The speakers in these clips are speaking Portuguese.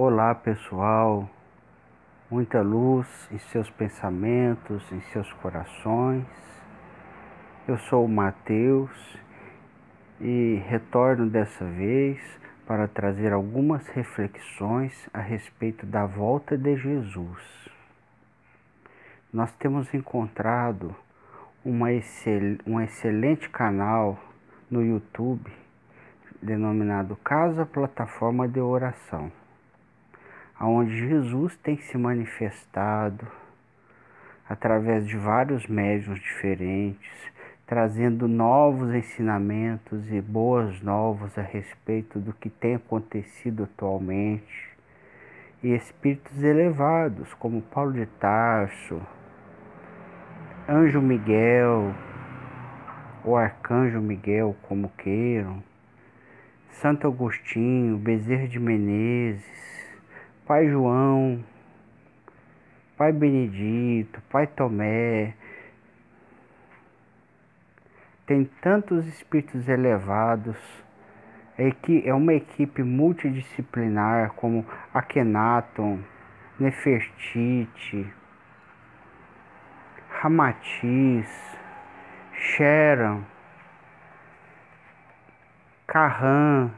Olá pessoal, muita luz em seus pensamentos, em seus corações. Eu sou o Mateus e retorno dessa vez para trazer algumas reflexões a respeito da volta de Jesus. Nós temos encontrado uma excel, um excelente canal no YouTube denominado Casa Plataforma de Oração, onde Jesus tem se manifestado através de vários médios diferentes, trazendo novos ensinamentos e boas novas a respeito do que tem acontecido atualmente. E espíritos elevados, como Paulo de Tarso, Anjo Miguel, o Arcanjo Miguel, como queiram, Santo Agostinho, Bezerra de Menezes, Pai João, Pai Benedito, Pai Tomé, tem tantos espíritos elevados. É, é uma equipe multidisciplinar como Akhenaton, Nefertiti, Ramatiz, Sharon, Carran,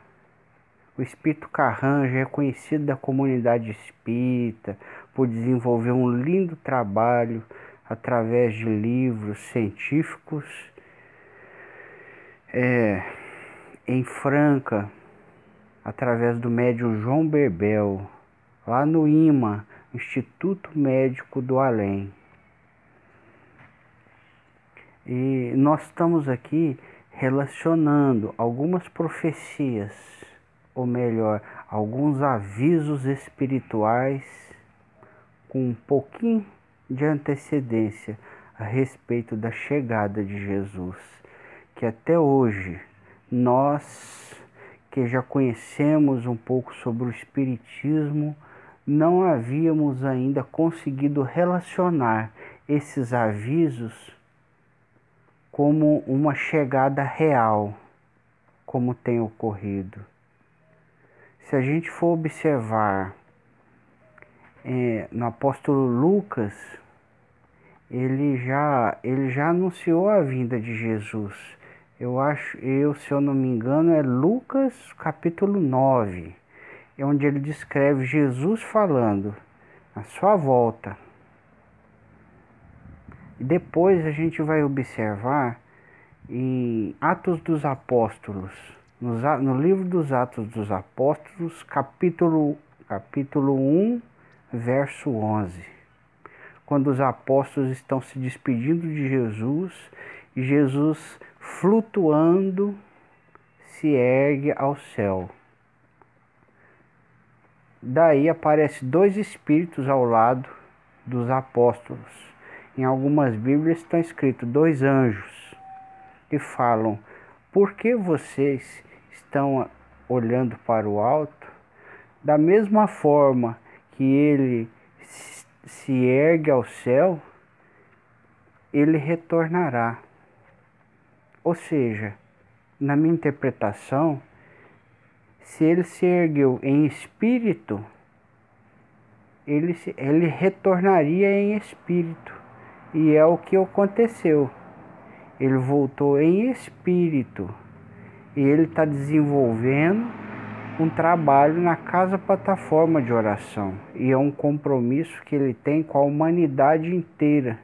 o espírito Carran já é conhecido da comunidade espírita por desenvolver um lindo trabalho através de livros científicos é, em Franca, através do médium João Berbel, lá no IMA, Instituto Médico do Além. E nós estamos aqui relacionando algumas profecias, ou melhor, alguns avisos espirituais com um pouquinho de antecedência a respeito da chegada de Jesus que até hoje nós que já conhecemos um pouco sobre o Espiritismo, não havíamos ainda conseguido relacionar esses avisos como uma chegada real, como tem ocorrido. Se a gente for observar é, no apóstolo Lucas, ele já, ele já anunciou a vinda de Jesus eu acho, eu, se eu não me engano, é Lucas capítulo 9, é onde ele descreve Jesus falando a sua volta. E depois a gente vai observar em Atos dos Apóstolos, no, livro dos Atos dos Apóstolos, capítulo, capítulo 1, verso 11. Quando os apóstolos estão se despedindo de Jesus, e Jesus flutuando, se ergue ao céu. Daí aparecem dois espíritos ao lado dos apóstolos. Em algumas Bíblias está escrito dois anjos que falam: Por que vocês estão olhando para o alto? Da mesma forma que ele se ergue ao céu, ele retornará. Ou seja, na minha interpretação, se ele se ergueu em espírito, ele, ele retornaria em espírito. E é o que aconteceu. Ele voltou em espírito. E ele está desenvolvendo um trabalho na casa plataforma de oração. E é um compromisso que ele tem com a humanidade inteira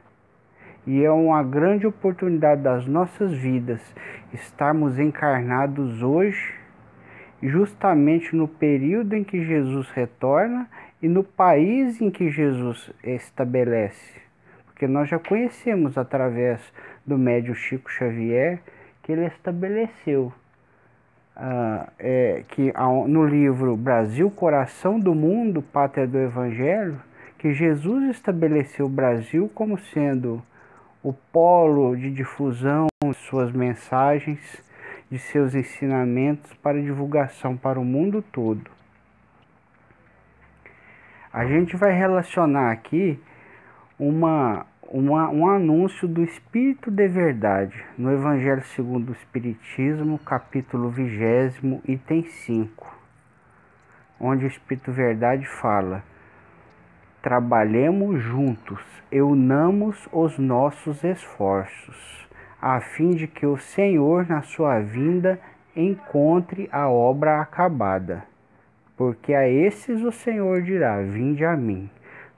e é uma grande oportunidade das nossas vidas estarmos encarnados hoje, justamente no período em que Jesus retorna e no país em que Jesus estabelece. Porque nós já conhecemos através do médium Chico Xavier que ele estabeleceu uh, é, que no livro Brasil, Coração do Mundo, Pátria do Evangelho, que Jesus estabeleceu o Brasil como sendo o polo de difusão de suas mensagens, de seus ensinamentos para divulgação para o mundo todo. A gente vai relacionar aqui uma, uma, um anúncio do Espírito de Verdade no Evangelho segundo o Espiritismo, capítulo 20, item 5. onde o Espírito Verdade fala: trabalhemos juntos, unamos os nossos esforços, a fim de que o Senhor, na sua vinda, encontre a obra acabada. Porque a esses o Senhor dirá: Vinde a mim,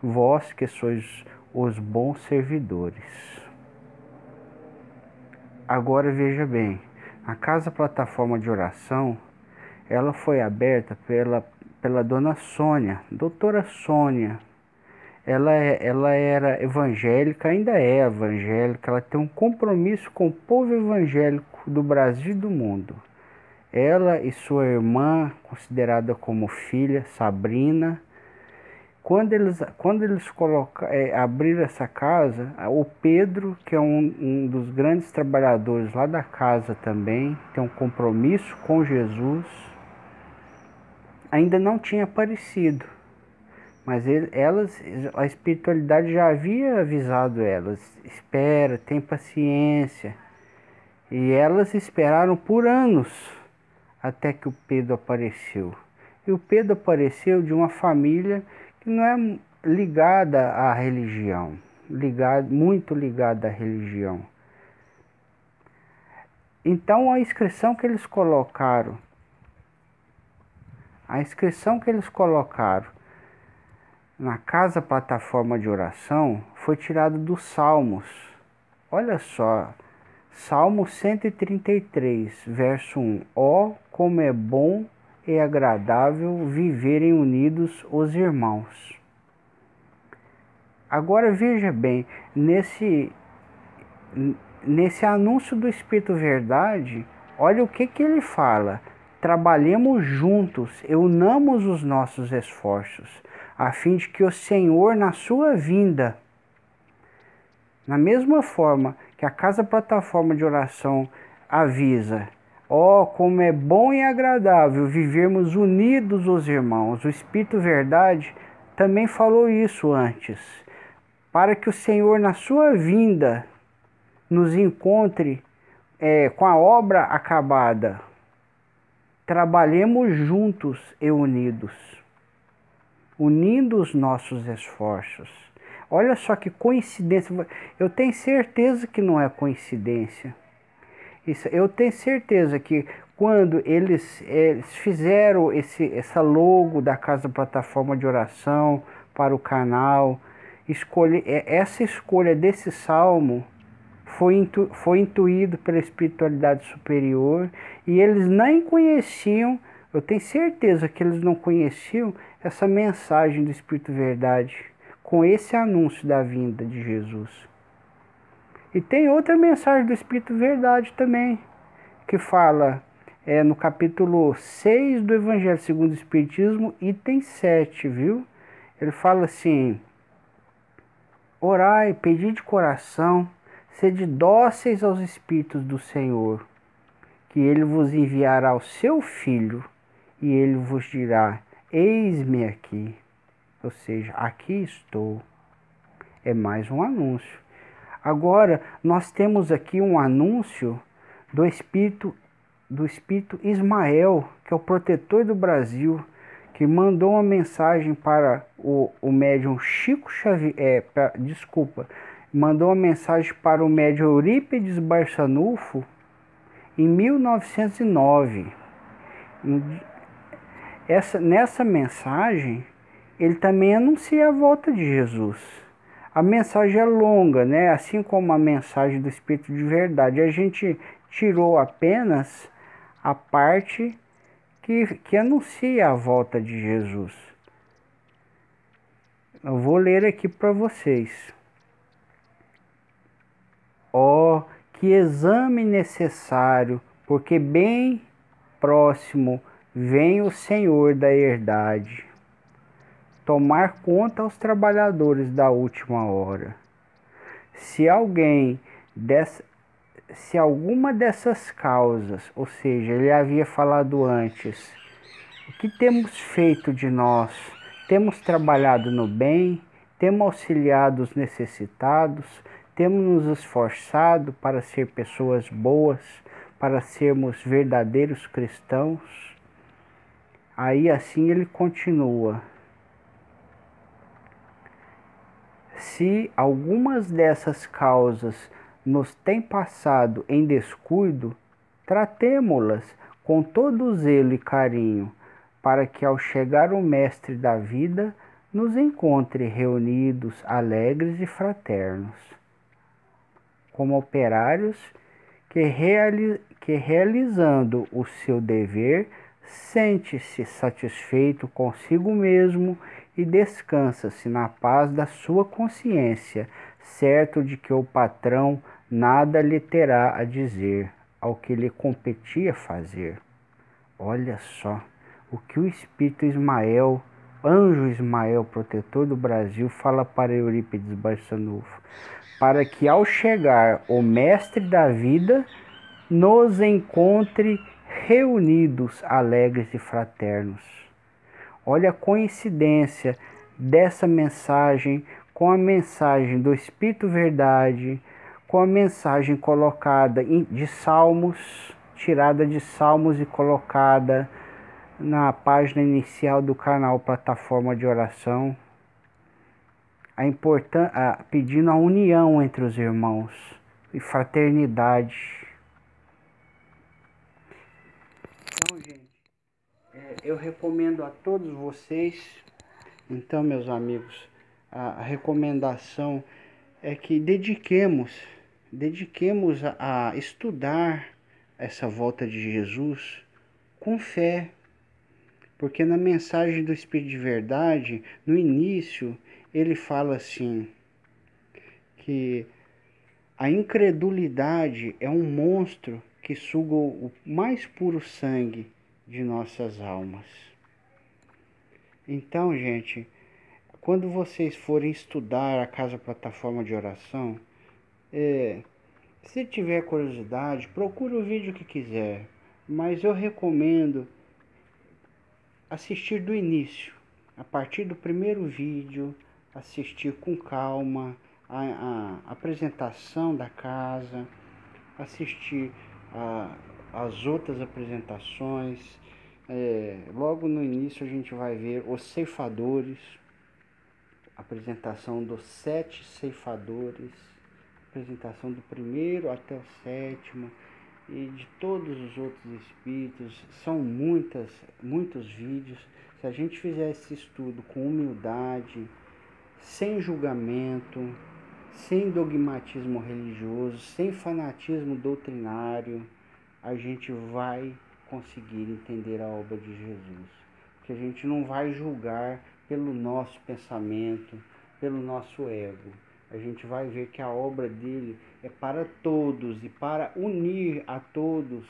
vós que sois os bons servidores. Agora veja bem, a casa plataforma de oração, ela foi aberta pela, pela dona Sônia, doutora Sônia. Ela, é, ela era evangélica, ainda é evangélica, ela tem um compromisso com o povo evangélico do Brasil e do mundo. Ela e sua irmã, considerada como filha, Sabrina, quando eles, quando eles coloca, é, abriram essa casa, o Pedro, que é um, um dos grandes trabalhadores lá da casa também, tem um compromisso com Jesus, ainda não tinha aparecido. Mas ele, elas, a espiritualidade já havia avisado elas: espera, tem paciência. E elas esperaram por anos até que o Pedro apareceu. E o Pedro apareceu de uma família que não é ligada à religião, ligado, muito ligada à religião. Então a inscrição que eles colocaram, a inscrição que eles colocaram na casa plataforma de oração foi tirada dos Salmos. Olha só, Salmo 133, verso 1. Ó, oh, como é bom e agradável viverem unidos os irmãos. Agora veja bem, nesse, nesse anúncio do Espírito Verdade, olha o que, que ele fala. Trabalhemos juntos, unamos os nossos esforços, a fim de que o Senhor, na sua vinda, na mesma forma que a Casa Plataforma de Oração avisa Ó, oh, como é bom e agradável vivermos unidos os irmãos. O Espírito Verdade também falou isso antes. Para que o Senhor, na sua vinda, nos encontre é, com a obra acabada. Trabalhemos juntos e unidos, unindo os nossos esforços. Olha só que coincidência. Eu tenho certeza que não é coincidência. Isso, eu tenho certeza que quando eles, eles fizeram esse, essa logo da Casa Plataforma de Oração para o canal, escolhe, é, essa escolha desse salmo foi, intu, foi intuído pela espiritualidade superior e eles nem conheciam, eu tenho certeza que eles não conheciam essa mensagem do Espírito Verdade com esse anúncio da vinda de Jesus. E tem outra mensagem do Espírito Verdade também, que fala é, no capítulo 6 do Evangelho segundo o Espiritismo, item 7, viu? Ele fala assim: Orai, pedi de coração, sede dóceis aos Espíritos do Senhor, que ele vos enviará o seu Filho, e ele vos dirá: Eis-me aqui. Ou seja, aqui estou. É mais um anúncio. Agora, nós temos aqui um anúncio do Espírito, do Espírito Ismael, que é o protetor do Brasil, que mandou uma mensagem para o, o médium Chico Xavier, é, pra, desculpa, mandou uma mensagem para o médium Eurípides Barçanufo em 1909. Essa, nessa mensagem, ele também anuncia a volta de Jesus a mensagem é longa, né? Assim como a mensagem do Espírito de Verdade. A gente tirou apenas a parte que, que anuncia a volta de Jesus. Eu vou ler aqui para vocês. Ó, oh, que exame necessário, porque bem próximo vem o Senhor da herdade tomar conta aos trabalhadores da última hora. Se alguém dessa, se alguma dessas causas, ou seja, ele havia falado antes, o que temos feito de nós? Temos trabalhado no bem, temos auxiliado os necessitados, temos nos esforçado para ser pessoas boas, para sermos verdadeiros cristãos. Aí assim ele continua. Se algumas dessas causas nos têm passado em descuido, tratemo-las com todo zelo e carinho, para que ao chegar o Mestre da vida, nos encontre reunidos, alegres e fraternos, como operários que, reali que realizando o seu dever, sente-se satisfeito consigo mesmo e descansa-se na paz da sua consciência, certo de que o patrão nada lhe terá a dizer ao que lhe competia fazer. Olha só o que o espírito Ismael, anjo Ismael, protetor do Brasil, fala para Eurípides Barçanufo, para que ao chegar o mestre da vida nos encontre reunidos, alegres e fraternos. Olha a coincidência dessa mensagem com a mensagem do Espírito Verdade, com a mensagem colocada de Salmos, tirada de Salmos e colocada na página inicial do canal Plataforma de Oração, a importan a, pedindo a união entre os irmãos e fraternidade. Então, gente, eu recomendo a todos vocês, então, meus amigos, a, recomendação é que dediquemos, dediquemos a estudar essa volta de Jesus com fé, porque na mensagem do Espírito de Verdade, no início, ele fala assim: que a incredulidade é um monstro que suga o mais puro sangue de nossas almas. Então, gente, quando vocês forem estudar a Casa Plataforma de Oração, é, se tiver curiosidade, procure o vídeo que quiser, mas eu recomendo assistir do início, a partir do primeiro vídeo, assistir com calma a, a apresentação da casa, assistir a, as outras apresentações. É, logo no início a gente vai ver os ceifadores, apresentação dos sete ceifadores, apresentação do primeiro até o sétimo e de todos os outros espíritos. São muitas, muitos vídeos. Se a gente fizer esse estudo com humildade, sem julgamento, sem dogmatismo religioso, sem fanatismo doutrinário, a gente vai conseguir entender a obra de Jesus. Que a gente não vai julgar pelo nosso pensamento, pelo nosso ego. A gente vai ver que a obra dele é para todos e para unir a todos,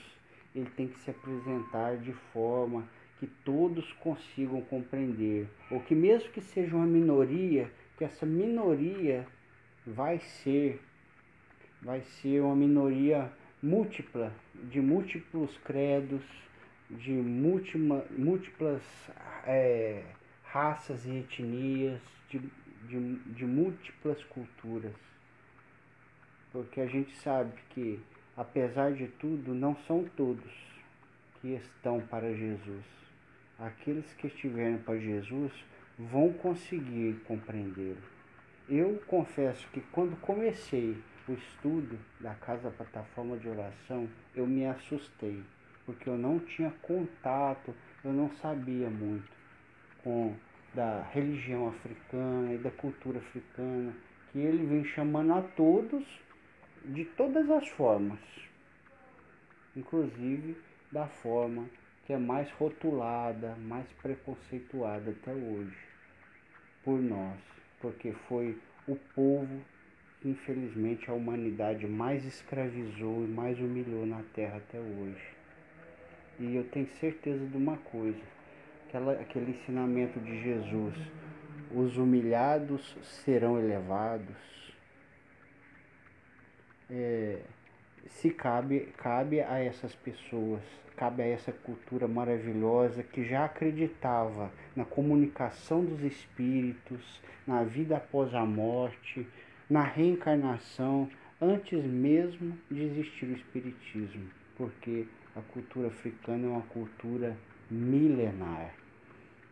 ele tem que se apresentar de forma que todos consigam compreender, ou que mesmo que seja uma minoria, que essa minoria vai ser vai ser uma minoria múltipla, de múltiplos credos, de múltima, múltiplas é, raças e etnias, de, de, de múltiplas culturas. Porque a gente sabe que, apesar de tudo, não são todos que estão para Jesus. Aqueles que estiverem para Jesus vão conseguir compreendê-lo. Eu confesso que quando comecei o estudo da Casa Plataforma de Oração, eu me assustei, porque eu não tinha contato, eu não sabia muito com da religião africana e da cultura africana, que ele vem chamando a todos de todas as formas, inclusive da forma que é mais rotulada, mais preconceituada até hoje por nós porque foi o povo infelizmente a humanidade mais escravizou e mais humilhou na terra até hoje. E eu tenho certeza de uma coisa, aquela, aquele ensinamento de Jesus, os humilhados serão elevados. É, se cabe, cabe a essas pessoas, cabe a essa cultura maravilhosa que já acreditava na comunicação dos espíritos, na vida após a morte, na reencarnação, antes mesmo de existir o espiritismo, porque a cultura africana é uma cultura milenar.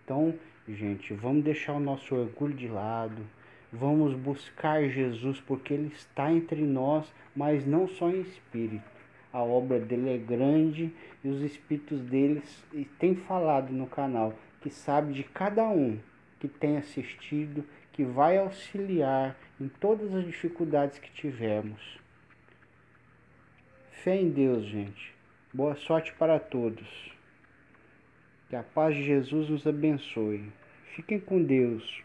Então, gente, vamos deixar o nosso orgulho de lado, vamos buscar Jesus, porque Ele está entre nós, mas não só em espírito. A obra dele é grande e os espíritos deles têm falado no canal que sabe de cada um que tem assistido, que vai auxiliar em todas as dificuldades que tivermos. Fé em Deus, gente. Boa sorte para todos. Que a paz de Jesus nos abençoe. Fiquem com Deus.